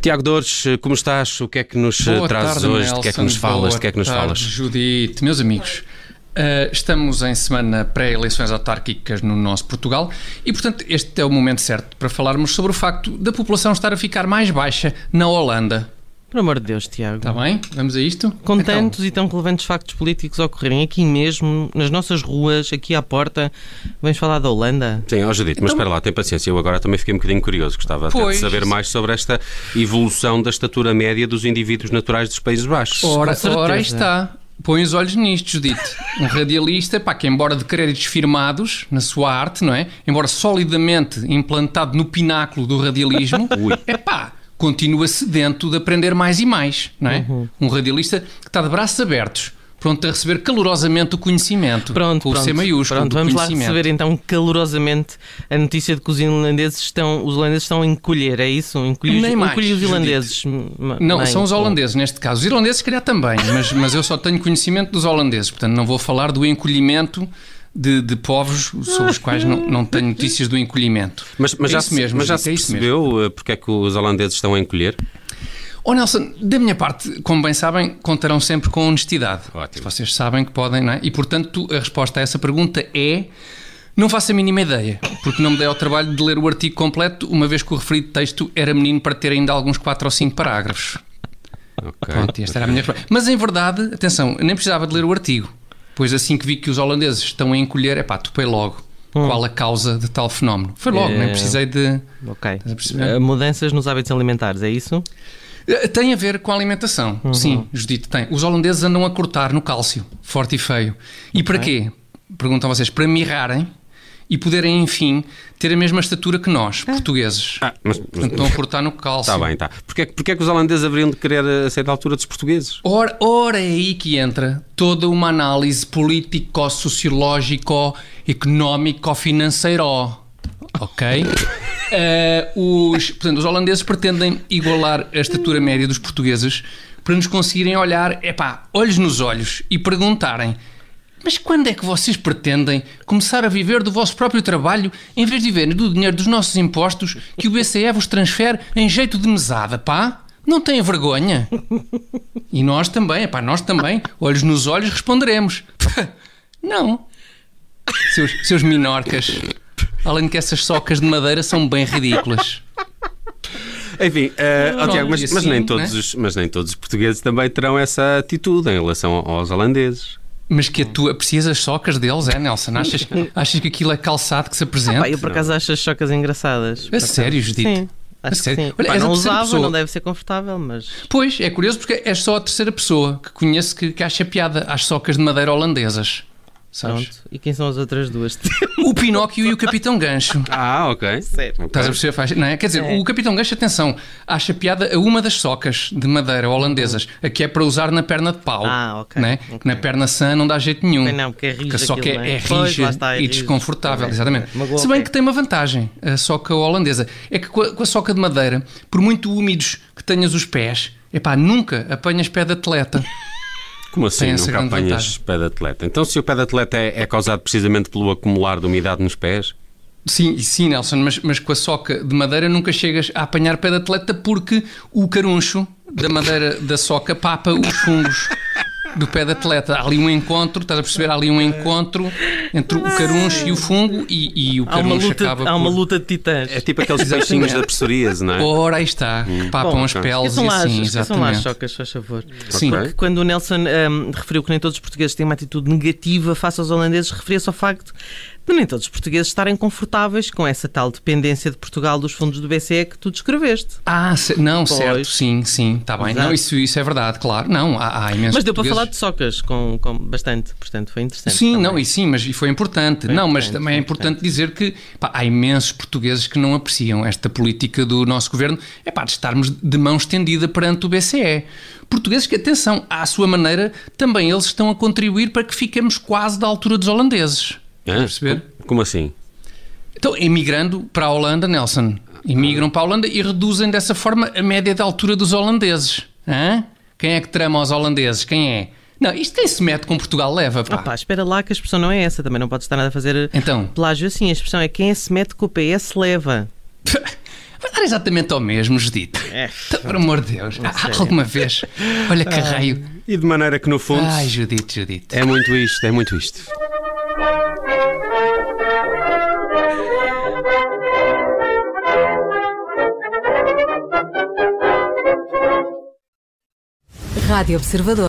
Tiago Dores, como estás? O que é que nos Boa trazes tarde, hoje? Nelson. De que é que nos falas? De que é que nos Boa falas? tarde, Judite, meus amigos. uh, estamos em semana pré-eleições autárquicas no nosso Portugal e, portanto, este é o momento certo para falarmos sobre o facto da população estar a ficar mais baixa na Holanda. Por amor de Deus, Tiago. Está bem? Vamos a isto? Com Então, tantos e tão relevantes factos políticos a ocorrerem aqui mesmo, nas nossas ruas, aqui à porta, vens falar da Holanda? Sim, ó Judite, mas Então- espera lá, tem paciência. Eu agora também fiquei um bocadinho curioso. Gostava até de Pois. saber mais sobre esta evolução da estatura média dos indivíduos naturais dos Países Baixos. Ora, ora aí está. Põe os olhos nisto, Judite. Um radialista, pá, que embora de créditos firmados na sua arte, não é? Embora solidamente implantado no pináculo do radialismo, Ui. é pá, continua sedento de aprender mais e mais, não é? Um radialista que está de braços abertos, pronto a receber calorosamente o conhecimento. Pronto, com pronto. C maiúsculo, Pronto, vamos lá receber então calorosamente a notícia de que os holandeses estão, os holandeses estão a encolher, é isso? Encolher, Nem mais, encolher os m- Não, são os holandeses neste caso. Os irlandeses, se calhar, também, mas, mas eu só tenho conhecimento dos holandeses, portanto, não vou falar do encolhimento de, de povos sobre os quais não, não tenho notícias do encolhimento. Mas, mas É já, isso se- mesmo, mas já Judite, se é isso percebeu eh, porque é que os holandeses estão a encolher? Oh Nelson, da minha parte, como bem sabem, contarão sempre com honestidade. Ótimo. Vocês sabem que podem, não é? E portanto, a resposta a essa pergunta é. Não faço a mínima ideia, porque não me dei ao trabalho de ler o artigo completo, uma vez que o referido texto era menino para ter ainda alguns 4 ou 5 parágrafos. Ok. Pronto, esta era a minha resposta. Mas em verdade, atenção, nem precisava de ler o artigo, pois assim que vi que os holandeses estão a encolher, é pá, topei logo. Qual a causa de tal fenómeno? Foi logo, É. nem precisei de. Ok. Eh, mudanças nos hábitos alimentares, é isso? Eh, Tem a ver com a alimentação. Sim, Judite, tem. Os holandeses andam a cortar no cálcio, forte e feio. E para quê? Perguntam vocês, para mirrarem e poderem, enfim, ter a mesma estatura que nós, portugueses. Ah, mas Portanto, estão a cortar no cálcio. está bem, está. Porquê, é que- porquê é que os holandeses haveriam de querer eh, ser da altura dos portugueses? Ora, ora é aí que entra toda uma análise político, sociológico, económico, financeiro. Ok? Eh, os, portanto, os holandeses pretendem igualar a estatura média dos portugueses para nos conseguirem olhar, epá, olhos nos olhos e perguntarem mas quando é que vocês pretendem começar a viver do vosso próprio trabalho em vez de viverem do dinheiro dos nossos impostos que o BCE vos transfere em jeito de mesada, pá? Não têm vergonha? E nós também, pá, nós também, olhos nos olhos, responderemos. Não. Seus, seus minorcas. Além de que essas socas de madeira são bem ridículas. Enfim, ó, Pronto, Tiago, mas, e mas assim, nem todos né? os, mas nem todos os portugueses também terão essa atitude em relação aos holandeses. Mas que tu aprecias as socas deles, é, Nelson? Achas, achas que aquilo é calçado que se apresenta? Pá, eu por acaso acho as chocas engraçadas. A sério, Judite? Sim. Acho que sim. Olha, Pá, não usava, pessoa. não deve ser confortável, mas. Pois, é curioso porque és só a terceira pessoa que conheço que, que acha piada às socas de madeira holandesas. Sabes? Pronto. E quem são as outras duas? O Pinóquio e o Capitão Gancho. Ah, ok. Ok. Estás a perceber? Faz- Não é? Quer dizer, o Capitão Gancho, atenção, acha piada a uma das socas de madeira holandesas, a que é para usar na perna de pau. Ah, ok, Não é? ok. Que Na perna sã não dá jeito nenhum. Bem, não, porque é Porque a soca aquilo, é, é? é rija está, é e rijo. desconfortável, exatamente. Magoa Se bem que tem uma vantagem, a soca holandesa, é que com a, com a soca de madeira, por muito úmidos que tenhas os pés, epá, nunca apanhas pé de atleta. Como assim? Nunca apanhas pé de atleta. Então, se o pé de atleta é, é causado precisamente pelo acumular de umidade nos pés, Sim, sim, Nelson, mas, mas com a soca de madeira nunca chegas a apanhar pé de atleta porque o caruncho da madeira da soca papa os fungos do pé de atleta. Há ali um encontro, estás a perceber? Há ali um encontro entre o caruncho e o fungo e, e o Há uma, caruncho luta, acaba há uma por... luta de titãs. é tipo aqueles Exatamente. peixinhos da psoríase, não é? Ora, aí está, que papam Bom, as peles e lá, as- assim, esqueçam lá as exatamente. chocas, faz favor. Sim. Porque quando o Nelson hum, referiu que nem todos os portugueses têm uma atitude negativa face aos holandeses, referia-se ao facto de nem todos os portugueses estarem confortáveis com essa tal dependência de Portugal dos fundos do BCE que tu descreveste. Ah, não, Pois. certo, sim, sim, está bem. Exato. Não, isso, isso é verdade, claro. Não, há, há imensos Mas deu para falar de socas com, com bastante, portanto foi interessante. Sim, também. não, e sim, mas foi importante. Foi não, mas importante, também é foi importante dizer que pá, há imensos portugueses que não apreciam esta política do nosso governo, é pá, de estarmos de mão estendida perante o BCE. Portugueses que, atenção, à sua maneira, também eles estão a contribuir para que fiquemos quase da altura dos holandeses. A perceber? Como- assim? Então, emigrando para a Holanda, Nelson, emigram para a Holanda e reduzem dessa forma a média da altura dos holandeses. Hã? Quem é que trama os holandeses? Quem é? Não, isto quem se mete com Portugal leva, pá. Espera lá que a expressão não é essa, também não pode estar nada a fazer então. plágio assim. A expressão é quem se mete com o PS leva. Vai dar exatamente ao mesmo, Judito. É. Então, por amor de Deus. Há ah, alguma vez. Olha que ah, raio. E de maneira que, no fundo. Ai, Judito, Judito. É muito isto, é muito isto. Rádio Observador.